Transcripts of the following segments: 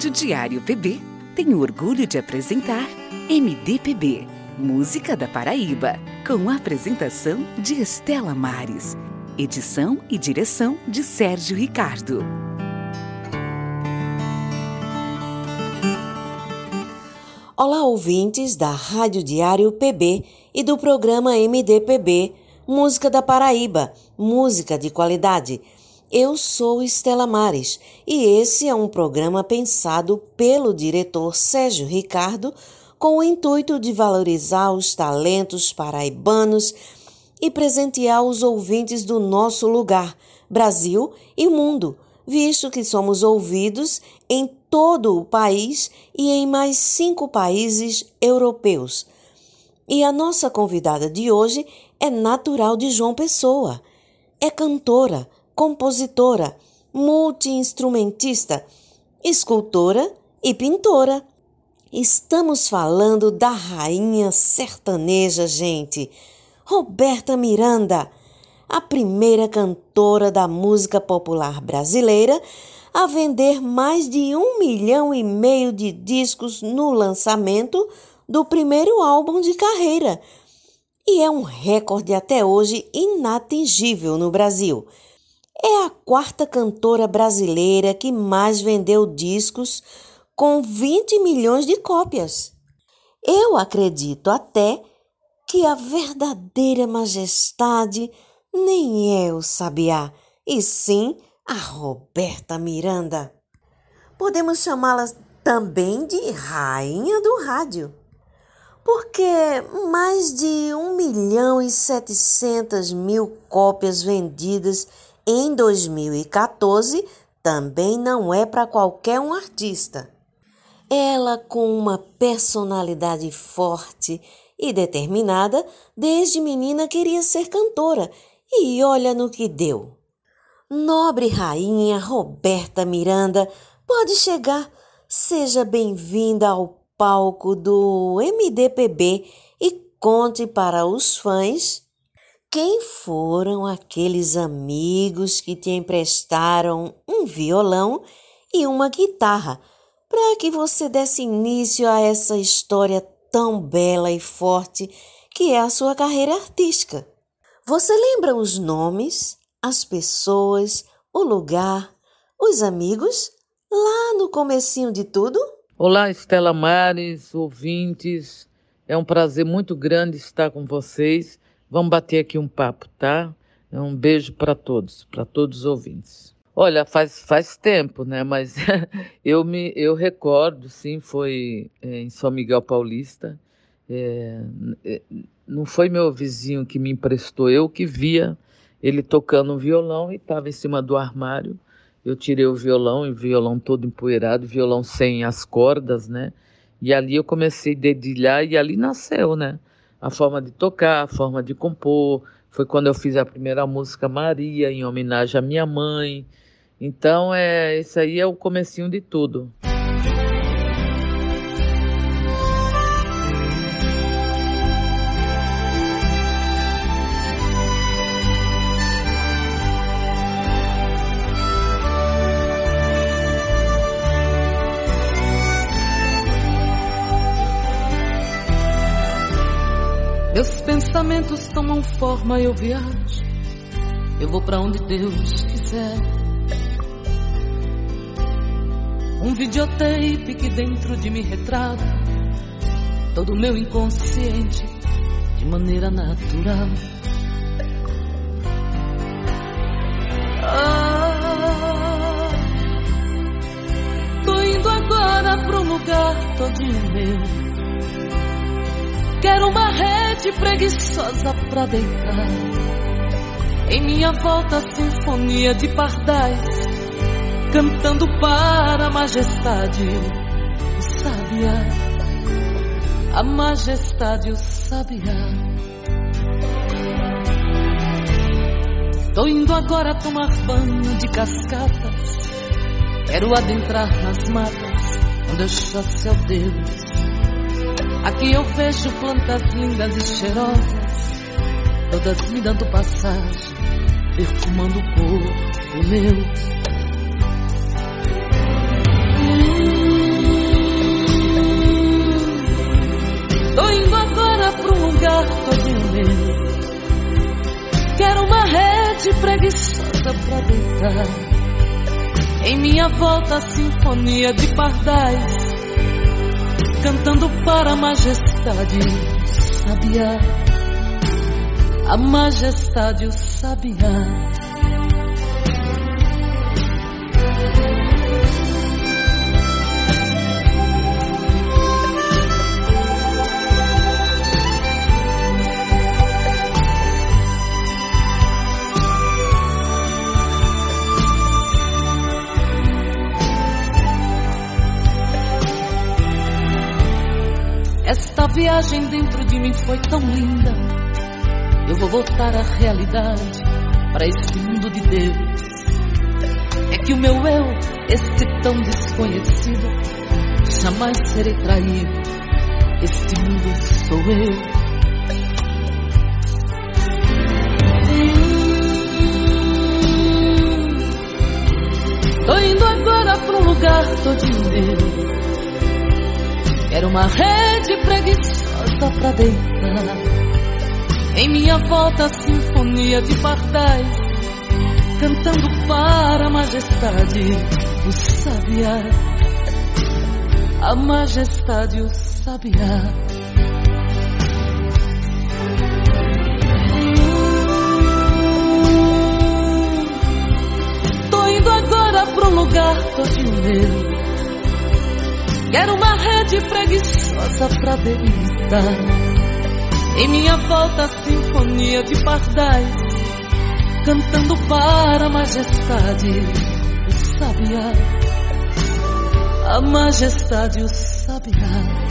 Rádio Diário PB tem o orgulho de apresentar MDPB, Música da Paraíba, com a apresentação de Estela Mares. Edição e direção de Sérgio Ricardo. Olá, ouvintes da Rádio Diário PB e do programa MDPB, Música da Paraíba, música de qualidade. Eu sou Estela Mares e esse é um programa pensado pelo diretor Sérgio Ricardo com o intuito de valorizar os talentos paraibanos e presentear os ouvintes do nosso lugar, Brasil e mundo, visto que somos ouvidos em todo o país e em mais cinco países europeus. E a nossa convidada de hoje é natural de João Pessoa. É cantora, compositora, multiinstrumentista, escultora e pintora. Estamos falando da rainha sertaneja, gente, Roberta Miranda, a primeira cantora da música popular brasileira a vender mais de um milhão e meio de discos no lançamento do primeiro álbum de carreira. E é um recorde até hoje inatingível no Brasil é a quarta cantora brasileira que mais vendeu discos com 20 milhões de cópias. Eu acredito até que a verdadeira majestade nem é o Sabiá, e sim a Roberta Miranda. Podemos chamá-la também de Rainha do Rádio, porque mais de 1 milhão e 700 mil cópias vendidas em 2014 também não é para qualquer um artista. Ela, com uma personalidade forte e determinada, desde menina queria ser cantora e olha no que deu. Nobre rainha Roberta Miranda, pode chegar. Seja bem-vinda ao palco do MDPB e conte para os fãs quem foram aqueles amigos que te emprestaram um violão e uma guitarra para que você desse início a essa história tão bela e forte que é a sua carreira artística? Você lembra os nomes, as pessoas, o lugar, os amigos lá no comecinho de tudo? Olá, Estela Mares, ouvintes. É um prazer muito grande estar com vocês Vamos bater aqui um papo, tá? Um beijo para todos, para todos os ouvintes. Olha, faz, faz tempo, né? Mas eu me eu recordo, sim, foi é, em São Miguel Paulista. É, não foi meu vizinho que me emprestou, eu que via ele tocando um violão e estava em cima do armário. Eu tirei o violão, e o violão todo empoeirado, violão sem as cordas, né? E ali eu comecei a dedilhar e ali nasceu, né? A forma de tocar, a forma de compor. Foi quando eu fiz a primeira música Maria, em homenagem à minha mãe. Então, é, isso aí é o comecinho de tudo. Meus pensamentos tomam forma, eu viajo. Eu vou para onde Deus quiser. Um videotape que dentro de mim retrata todo o meu inconsciente de maneira natural. Ah, tô indo agora pro lugar todinho meu Quero uma rede preguiçosa pra deitar. Em minha volta, sinfonia de pardais, cantando para a majestade, o sabiá. A majestade, o sabiá. Tô indo agora tomar banho de cascatas. Quero adentrar nas matas, onde eu chasse ao Deus Aqui eu vejo plantas lindas e cheirosas, todas me dando passagem, perfumando o corpo meu. Tô indo agora pra um lugar todo meu. Quero uma rede preguiçosa pra deitar. Em minha volta, a sinfonia de pardais cantando para a majestade sabiá. A majestade o sabiá. Viagem dentro de mim foi tão linda. Eu vou voltar à realidade, para este mundo de Deus. É que o meu eu, este tão desconhecido, jamais serei traído. Este mundo sou eu. Tô indo agora pra um lugar todo meu. Quero uma rede preguiçosa pra deitar. Em minha volta, a sinfonia de pardais, cantando para a majestade o sabiá. A majestade o sabiá. Tô indo agora pro lugar todo meu Quero uma rede preguiçosa pra deitar. Em minha volta, a sinfonia de pardais, cantando para a majestade o sabiá. A majestade o sabiá.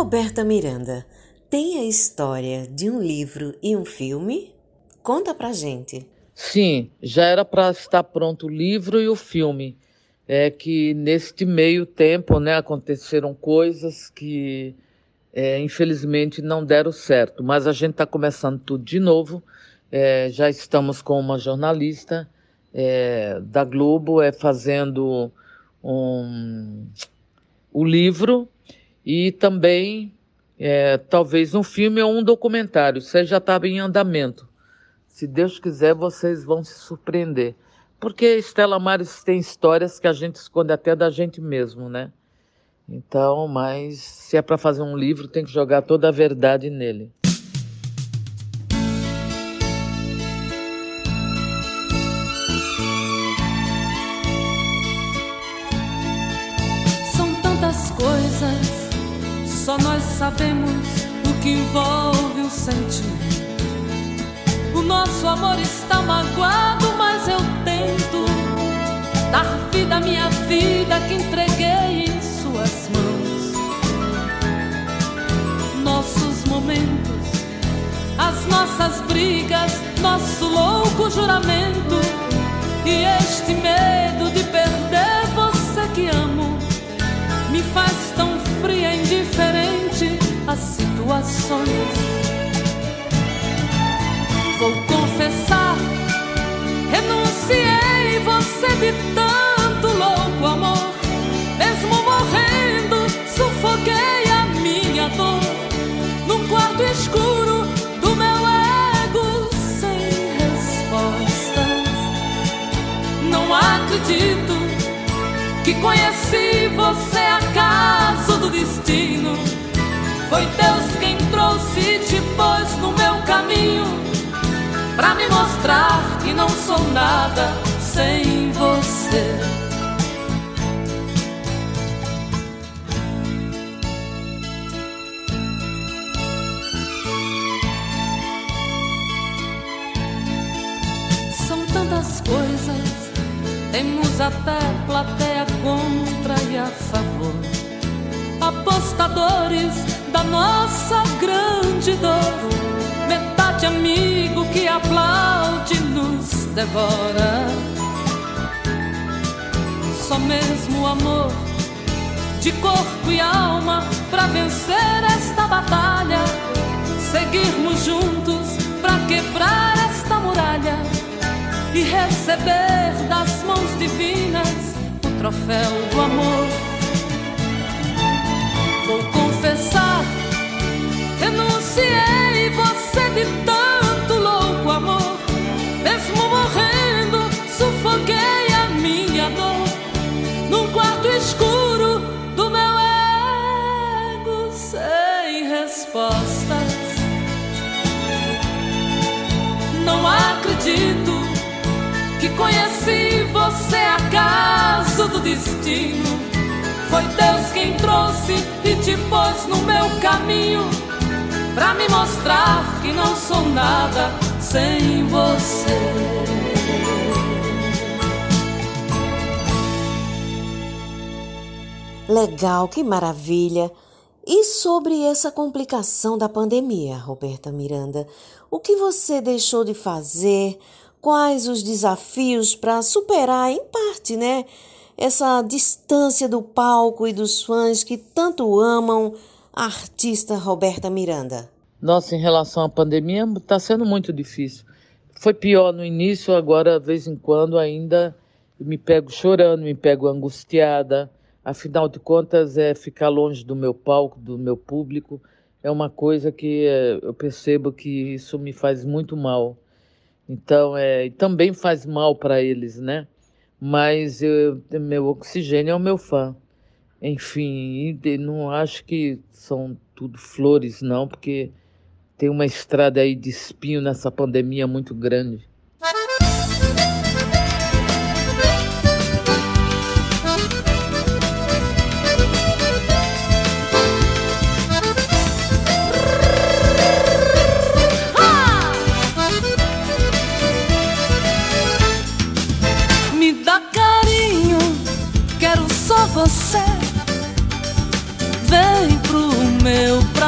Roberta Miranda, tem a história de um livro e um filme? Conta pra gente. Sim, já era para estar pronto o livro e o filme. É que neste meio tempo, né, aconteceram coisas que é, infelizmente não deram certo. Mas a gente está começando tudo de novo. É, já estamos com uma jornalista é, da Globo é, fazendo um, o livro e também é, talvez um filme ou um documentário. Isso já estava em andamento. Se Deus quiser, vocês vão se surpreender. Porque Estela Maris tem histórias que a gente esconde até da gente mesmo, né? Então, mas se é para fazer um livro, tem que jogar toda a verdade nele. Amor está magoado, mas eu tento dar vida à minha vida que entreguei em suas mãos. Nossos momentos, as nossas brigas, nosso louco juramento e este medo de perder você que amo me faz tão fria, indiferente às situações. Confessar, renunciei você de tanto louco amor. Mesmo morrendo, sufoquei a minha dor num quarto escuro do meu ego sem respostas. Não acredito que conheci você acaso do destino. Foi Deus quem trouxe e te pôs no para me mostrar que não sou nada sem você. São tantas coisas temos até plateia contra e a favor. Apostadores da nossa grande dor. Metade amigo que aplaude nos devora. Só mesmo o amor de corpo e alma para vencer esta batalha. Seguirmos juntos pra quebrar esta muralha e receber das mãos divinas o troféu do amor. Acredito que conheci você acaso do destino. Foi Deus quem trouxe e te pôs no meu caminho pra me mostrar que não sou nada sem você. Legal, que maravilha! E sobre essa complicação da pandemia, Roberta Miranda, o que você deixou de fazer? Quais os desafios para superar, em parte, né? Essa distância do palco e dos fãs que tanto amam a artista Roberta Miranda. Nossa, em relação à pandemia, está sendo muito difícil. Foi pior no início, agora, de vez em quando, ainda me pego chorando, me pego angustiada. Afinal de contas, é ficar longe do meu palco, do meu público, é uma coisa que é, eu percebo que isso me faz muito mal. Então, é, também faz mal para eles, né? Mas eu, meu oxigênio é o meu fã. Enfim, não acho que são tudo flores, não, porque tem uma estrada aí de espinho nessa pandemia muito grande.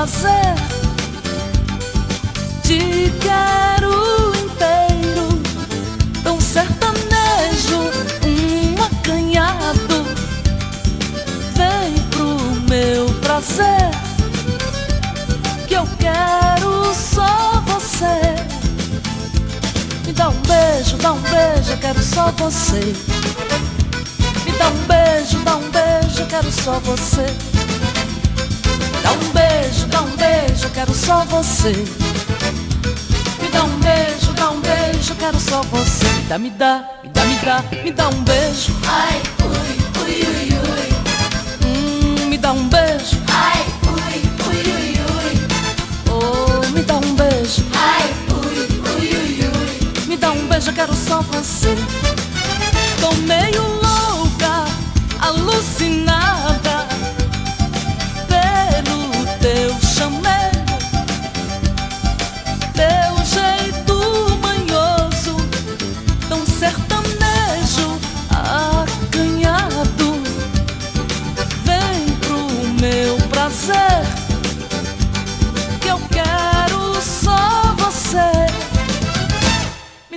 Prazer. Te quero inteiro, tão sertanejo, um acanhado. Vem pro meu prazer, que eu quero só você. Me dá um beijo, dá um beijo, eu quero só você. Me dá um beijo, dá um beijo, quero só você. Me dá um beijo, dá um beijo, quero só você. Me dá um beijo, dá um beijo, quero só você. Me dá, me dá, me dá, me dá, me dá um beijo. Ai, ui, ui, ui, ui. Hum, me dá um beijo. Ai, ui, ui, ui, ui. Oh, me dá um beijo. Ai, ui, ui, ui, ui. Me dá um beijo, eu quero só você.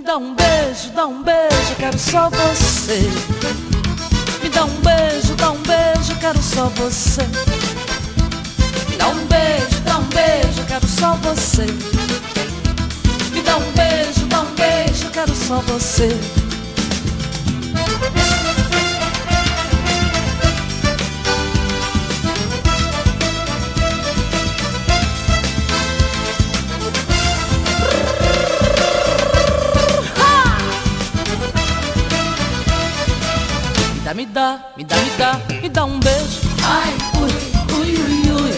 Dá um beijo, dá um beijo, quero só você. Me dá um beijo, dá um beijo, quero só você. Me dá um beijo, dá um beijo, quero só você. Me dá um beijo, dá um beijo, quero só você. Dá, me dá, me dá, me dá um beijo. Ai, ui, ui, ui, ui.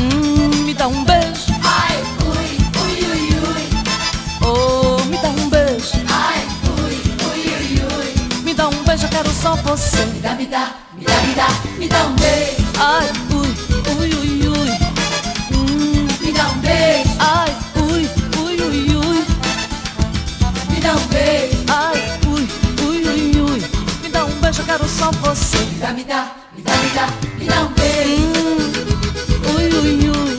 Hum, me dá um beijo. Ai, ui, ui, ui, ui. Oh, me dá um beijo. Ai, ui, ui, ui, ui. Me dá um beijo, eu quero só você. Me dá, me dá, me dá, me dá, me dá um beijo. Ai, só você. Me dá, me dá, me dá, me dá, me dá um beijo. Hum, ui, ui, ui.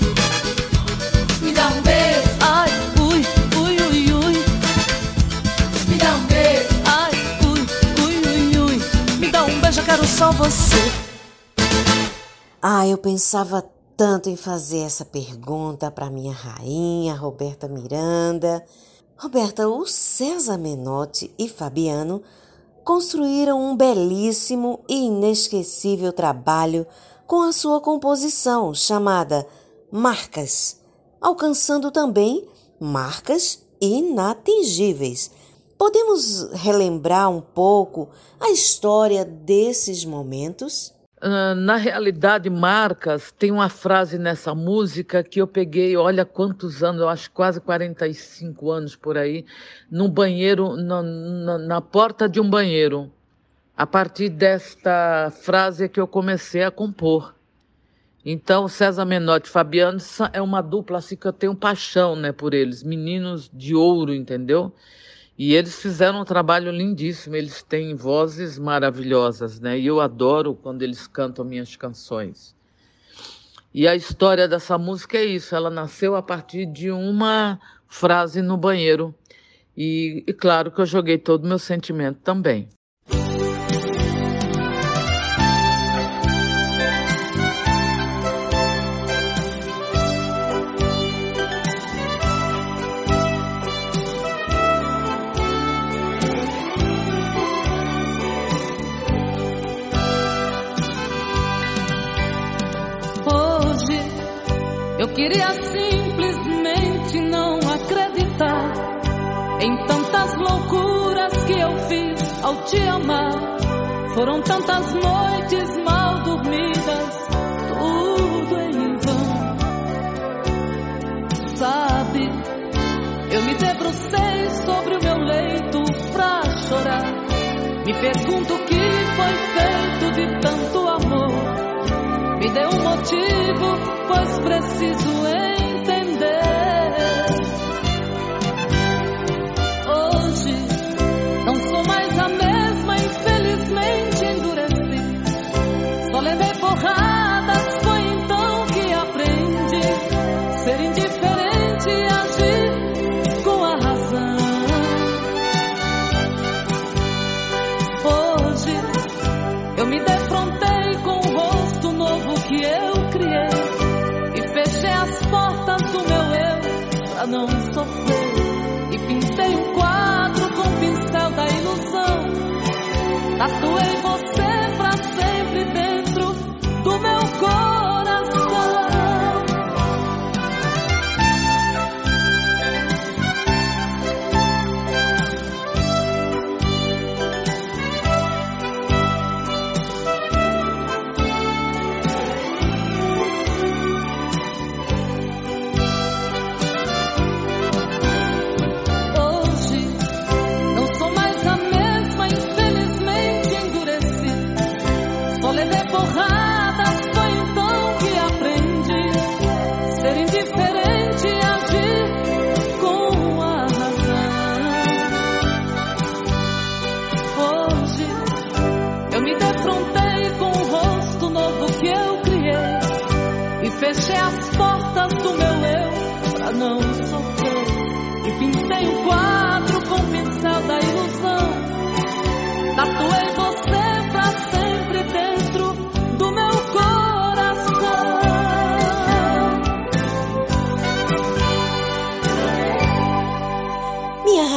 Me dá um beijo. Ai, ui, ui, ui, ui. Me dá um beijo. Ai, ui, ui, ui, ui. Me dá um beijo, eu quero só você. Ah, eu pensava tanto em fazer essa pergunta para minha rainha Roberta Miranda. Roberta, o César Menotti e Fabiano construíram um belíssimo e inesquecível trabalho com a sua composição chamada Marcas, alcançando também marcas inatingíveis. Podemos relembrar um pouco a história desses momentos? Uh, na realidade, Marcas tem uma frase nessa música que eu peguei, olha quantos anos, eu acho quase 45 anos por aí, no banheiro, na, na, na porta de um banheiro. A partir desta frase é que eu comecei a compor. Então, César Menotti e Fabiano é uma dupla assim que eu tenho paixão né, por eles, meninos de ouro, entendeu? E eles fizeram um trabalho lindíssimo, eles têm vozes maravilhosas, né? E eu adoro quando eles cantam minhas canções. E a história dessa música é isso, ela nasceu a partir de uma frase no banheiro. E, e claro que eu joguei todo o meu sentimento também. Queria simplesmente não acreditar em tantas loucuras que eu fiz ao te amar. Foram tantas noites mal dormidas, tudo em vão. Sabe, eu me debrucei sobre o meu leito pra chorar. Me pergunto o que foi feito de tanto motivo, pois preciso entender.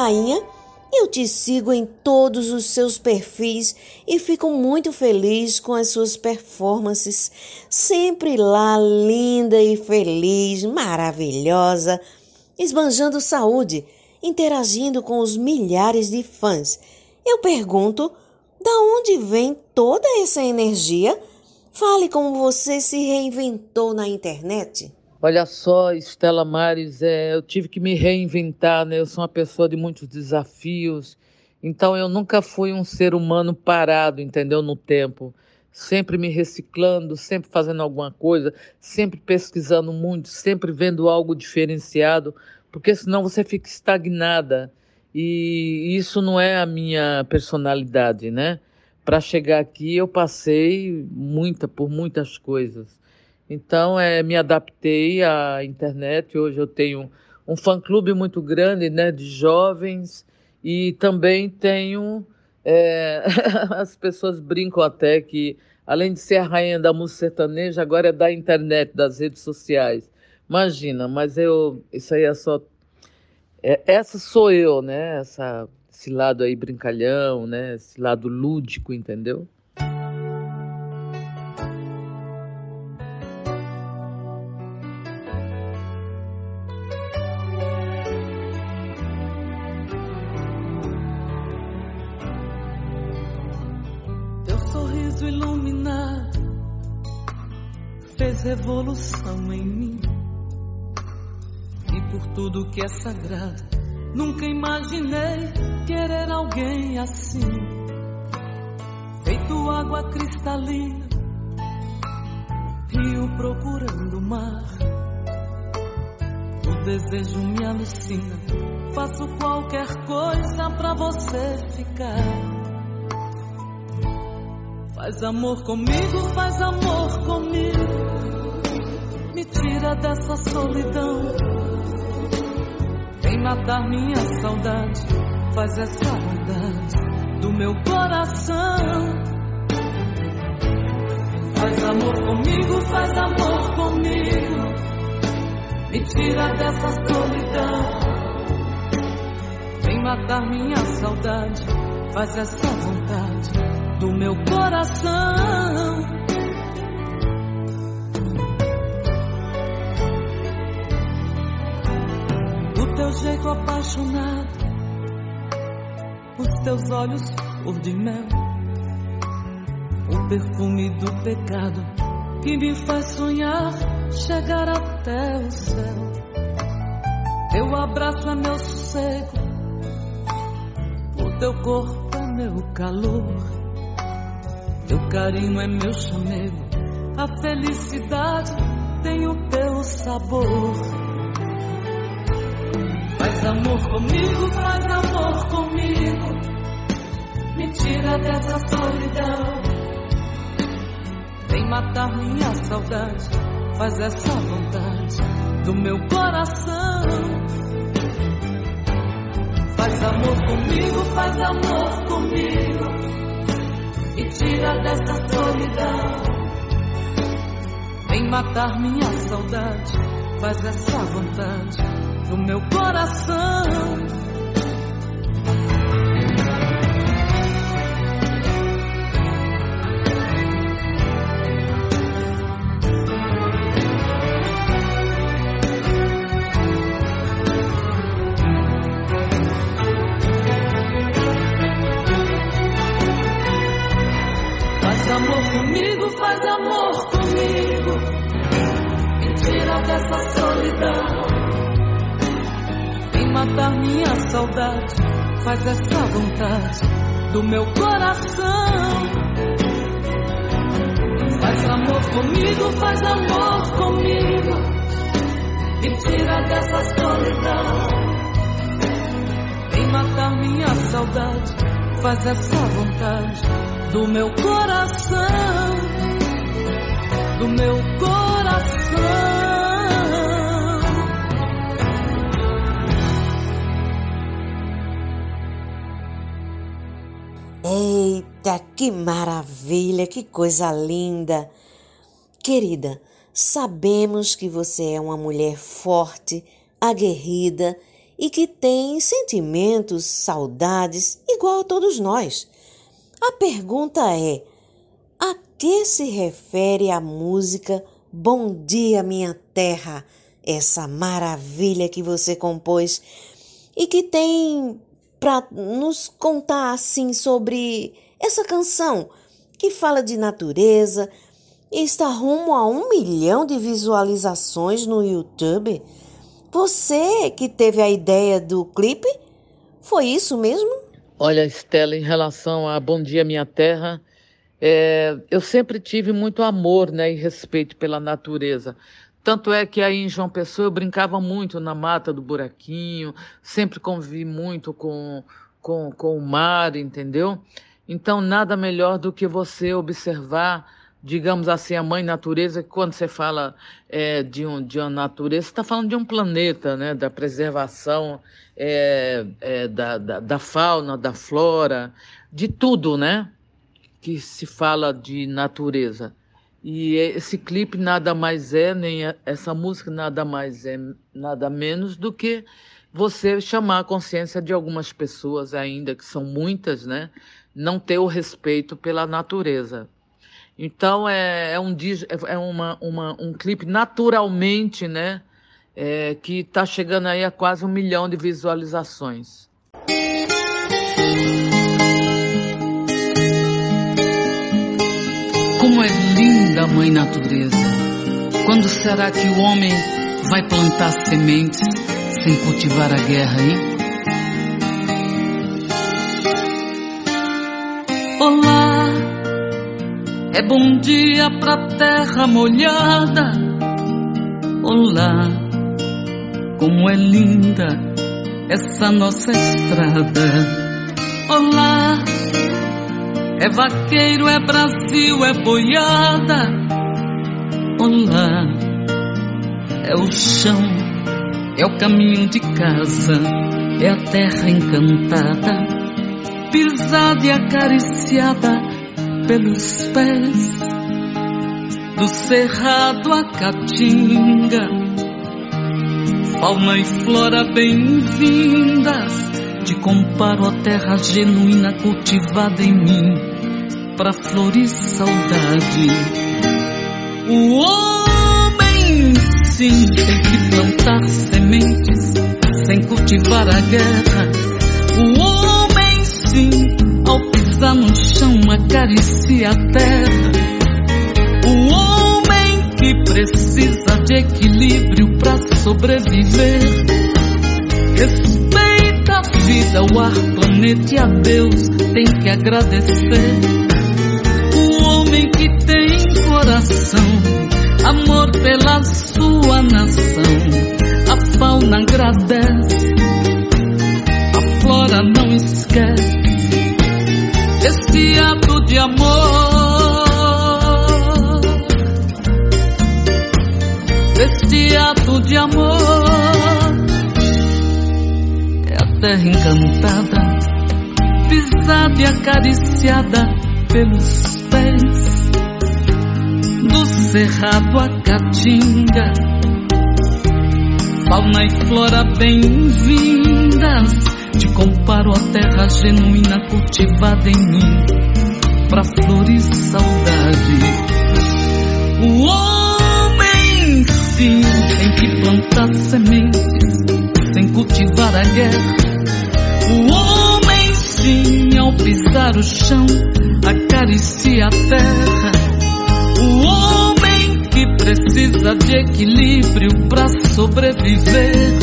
Rainha eu te sigo em todos os seus perfis e fico muito feliz com as suas performances, sempre lá linda e feliz, maravilhosa, esbanjando saúde, interagindo com os milhares de fãs. Eu pergunto, da onde vem toda essa energia? Fale como você se reinventou na internet. Olha só, Estela Mares, é, eu tive que me reinventar, né? Eu sou uma pessoa de muitos desafios, então eu nunca fui um ser humano parado, entendeu? No tempo. Sempre me reciclando, sempre fazendo alguma coisa, sempre pesquisando muito, sempre vendo algo diferenciado, porque senão você fica estagnada. E isso não é a minha personalidade, né? Para chegar aqui eu passei muita por muitas coisas. Então, é, me adaptei à internet. Hoje eu tenho um fã-clube muito grande né, de jovens e também tenho É, as pessoas brincam até que, além de ser a rainha da música sertaneja, agora é da internet, das redes sociais. Imagina, mas eu, isso aí é só. É, essa sou eu, né? Essa, esse lado aí brincalhão, né? Esse lado lúdico, entendeu? Revolução em mim. E por tudo que é sagrado, nunca imaginei querer alguém assim. Feito água cristalina, rio procurando mar. O desejo me alucina, faço qualquer coisa pra você ficar. Faz amor comigo, faz amor comigo me tira dessa solidão. Vem matar minha saudade, faz essa maldade do meu coração. Faz amor comigo, faz amor comigo. Me tira dessa solidão. Vem matar minha saudade, faz essa vontade do meu coração. teu jeito apaixonado, os teus olhos cor de mel, o perfume do pecado que me faz sonhar chegar até o céu. Teu abraço é meu sossego, o teu corpo é meu calor, teu carinho é meu chamego, a felicidade tem o teu sabor. Faz amor comigo, faz amor comigo. Me tira dessa solidão. Vem matar minha saudade. Faz essa vontade do meu coração. Faz amor comigo, faz amor comigo. Tira dessa solidão. Vem matar minha saudade. Faz essa vontade no meu coração. Saudade. Faz essa vontade do meu coração. Faz amor comigo, faz amor comigo. Me tira dessa solidão. Vem matar minha saudade. Faz essa vontade do meu coração. Do meu coração. Eita, que maravilha, que coisa linda! Querida, sabemos que você é uma mulher forte, aguerrida e que tem sentimentos, saudades, igual a todos nós. A pergunta é: a que se refere a música Bom Dia Minha Terra, essa maravilha que você compôs e que tem para nos contar assim sobre essa canção que fala de natureza e está rumo a um milhão de visualizações no YouTube. Você que teve a ideia do clipe, foi isso mesmo? Olha, Estela, em relação a Bom Dia Minha Terra, é, eu sempre tive muito amor né, e respeito pela natureza. Tanto é que aí em João Pessoa eu brincava muito na mata do buraquinho, sempre convivi muito com, com, com o mar, entendeu? Então, nada melhor do que você observar digamos assim, a mãe natureza, que quando você fala é, de, um, de uma natureza, você está falando de um planeta, né? da preservação é, é, da, da, da, fauna, da flora, de tudo, né? Que se fala de natureza. E esse clipe nada mais é, nem essa música nada mais é, nada menos do que você chamar a consciência de algumas pessoas ainda, que são muitas, né? Não ter o respeito pela natureza. Então é, é um, é uma, uma, um clipe naturalmente, né? É, que está chegando aí a quase um milhão de visualizações. Linda Mãe Natureza! Quando será que o homem vai plantar sementes sem cultivar a guerra, hein? Olá, é bom dia pra terra molhada. Olá, como é linda essa nossa estrada. Olá, é vaqueiro, é Brasil, é boiada. Olá, é o chão, é o caminho de casa, é a terra encantada, pisada e acariciada pelos pés do cerrado a caatinga. Fauna e flora bem-vindas, te comparo a terra genuína cultivada em mim pra florir saudade. O homem sim tem que plantar sementes sem cultivar a guerra. O homem sim, ao pisar no chão, acaricia a terra. O homem que precisa de equilíbrio pra sobreviver. Respeita a vida, o ar, planeta e a Deus tem que agradecer coração, amor pela sua nação. A fauna agradece, a flora não esquece este ato de amor. Este ato de amor é a terra encantada, pisada e acariciada pelos pés cerrado a caatinga. Fauna e flora bem-vindas, te comparo a terra genuína cultivada em mim, pra flores saudade. O homem sim tem que plantar sementes, sem cultivar a guerra. O homem sim ao pisar o chão acaricia a terra. O homem precisa de equilíbrio para sobreviver.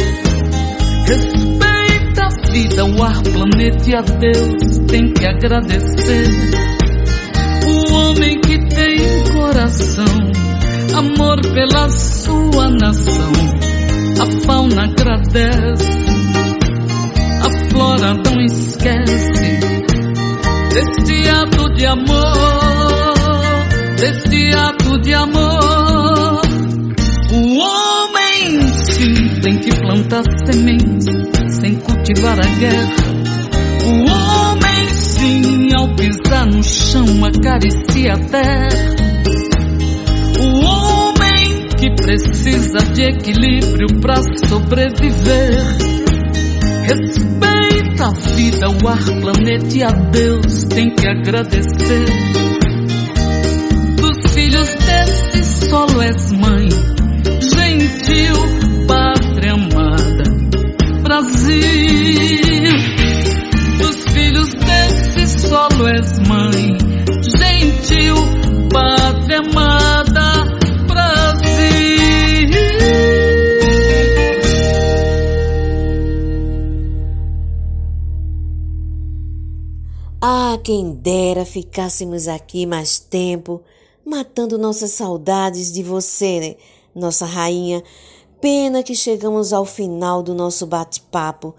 Respeita a vida, o ar, planeta e a Deus tem que agradecer. O homem que tem coração, amor pela sua nação. A fauna agradece, a flora não esquece deste ato de amor, deste ato de amor. O homem sim tem que plantar sementes sem cultivar a guerra. O homem sim ao pisar no chão acaricia a terra. O homem que precisa de equilíbrio para sobreviver. Respeita a vida, o ar, planeta e a Deus tem que agradecer. Solo és mãe, gentil, pátria amada, Brasil. Dos filhos desse solo és mãe, gentil, pátria amada, quem dera ficássemos aqui mais tempo, matando nossas saudades de você, né? nossa rainha. Pena que chegamos ao final do nosso bate-papo,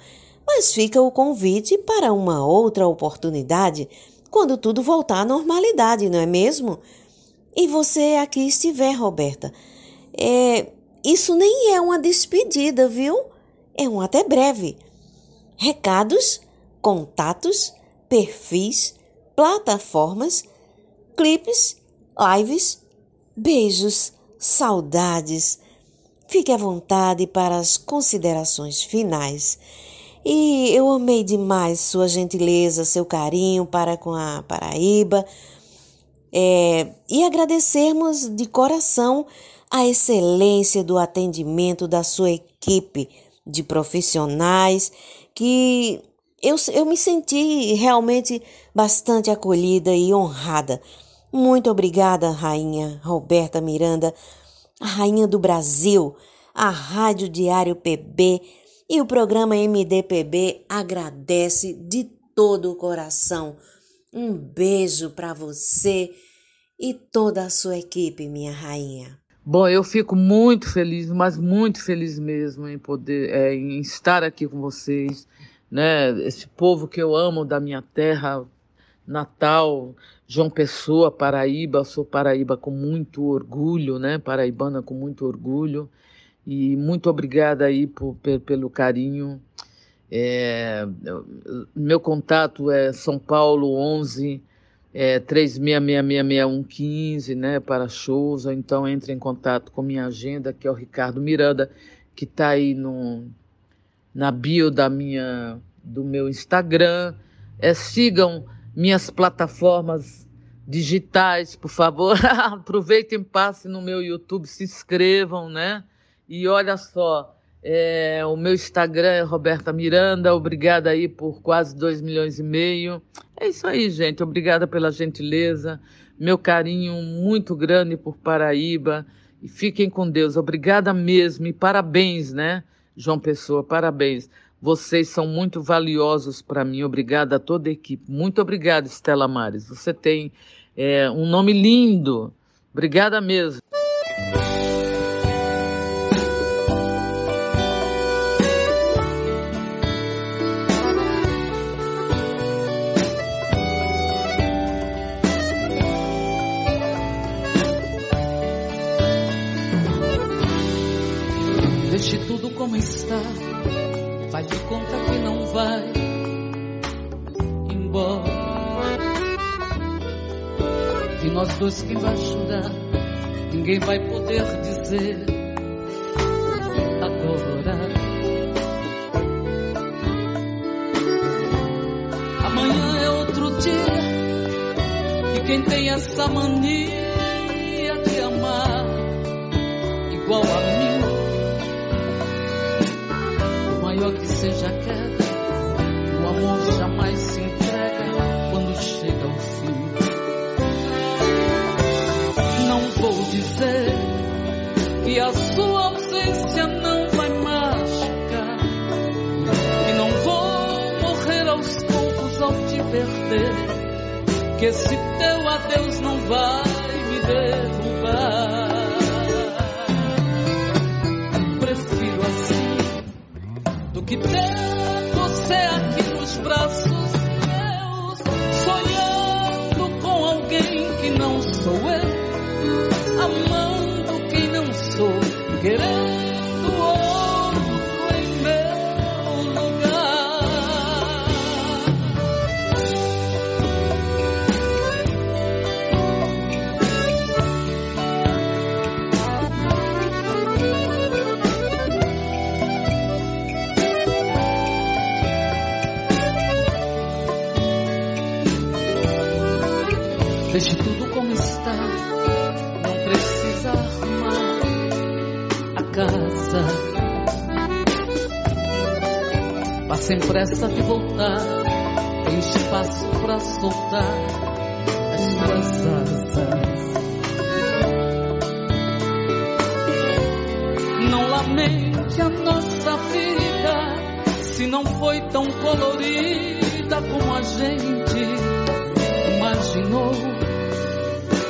mas fica o convite para uma outra oportunidade quando tudo voltar à normalidade, não é mesmo? e você aqui estiver, Roberta. É, isso nem é uma despedida, viu? É um até breve. Recados, contatos, perfis, plataformas, clipes, lives, beijos, saudades. Fique à vontade para as considerações finais. E eu amei demais sua gentileza, seu carinho para com a Paraíba. É, e agradecermos de coração a excelência do atendimento da sua equipe de profissionais que eu, eu me senti realmente bastante acolhida e honrada. Muito obrigada, Rainha Roberta Miranda, a Rainha do Brasil, a Rádio Diário PB e o programa MDPB agradece de todo o coração. Um beijo para você e toda a sua equipe, minha rainha. Bom, eu fico muito feliz, mas muito feliz mesmo em poder, é, em estar aqui com vocês, né? Esse povo que eu amo da minha terra natal, João Pessoa, Paraíba. Sou Paraíba com muito orgulho, né? Paraibana com muito orgulho. E muito obrigada aí por, pelo carinho. É, meu contato é São Paulo 11 é, 36666115, né, para shows, ou então entre em contato com minha agenda, que é o Ricardo Miranda, que está aí no, na bio da minha, do meu Instagram. É, sigam minhas plataformas digitais, por favor. Aproveitem, passem no meu YouTube, se inscrevam, né? E olha só, é, o meu Instagram é Roberta Miranda. Obrigada aí por quase 2 milhões e meio. É isso aí, gente. Obrigada pela gentileza. Meu carinho muito grande por Paraíba. E fiquem com Deus. Obrigada mesmo. E parabéns, né, João Pessoa? Parabéns. Vocês são muito valiosos para mim. Obrigada a toda a equipe. Muito obrigada, Estela Mares. Você tem é, um nome lindo. Obrigada mesmo. como está. Vai embora. De nós dois quem vai chorar, ninguém vai poder dizer agora. Amanhã é outro dia, e quem tem essa mania de amar igual a que a sua ausência não vai machucar, e não vou morrer aos poucos ao te perder, que esse teu adeus não vai me derrubar. que ter sou, querendo. Sem pressa de voltar, tem espaço para soltar as suas asas. Não lamente a nossa vida, se não foi tão colorida como a gente imaginou.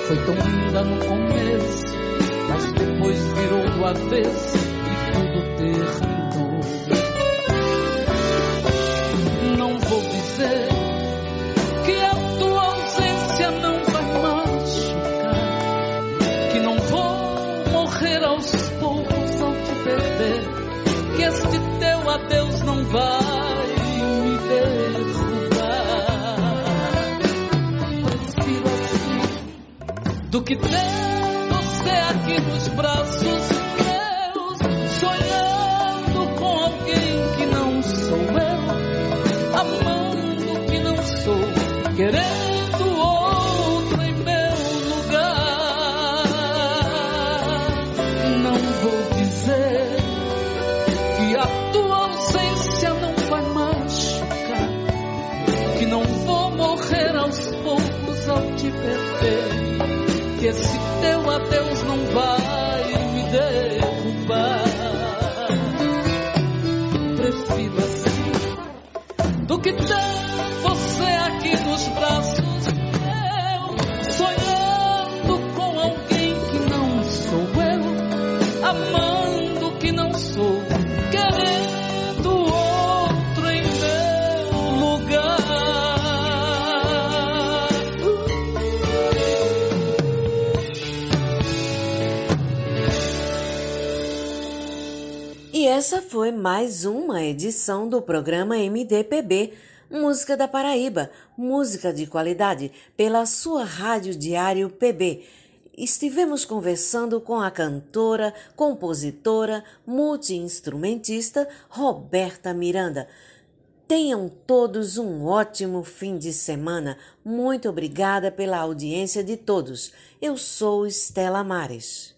Foi tão linda no começo, mas depois virou do avesso e tudo terminou. dizer que a tua ausência não vai machucar, que não vou morrer aos poucos ao te perder, que este teu adeus não vai me derrubar. Prefiro assim do que ter. Aos poucos ao te perder, que esse teu adeus não vai me derrubar. Prefiro assim do que ter essa foi mais uma edição do programa MDPB, Música da Paraíba, música de qualidade, pela sua Rádio Diário PB. Estivemos conversando com a cantora, compositora, multiinstrumentista Roberta Miranda. Tenham todos um ótimo fim de semana. Muito obrigada pela audiência de todos. Eu sou Estela Mares.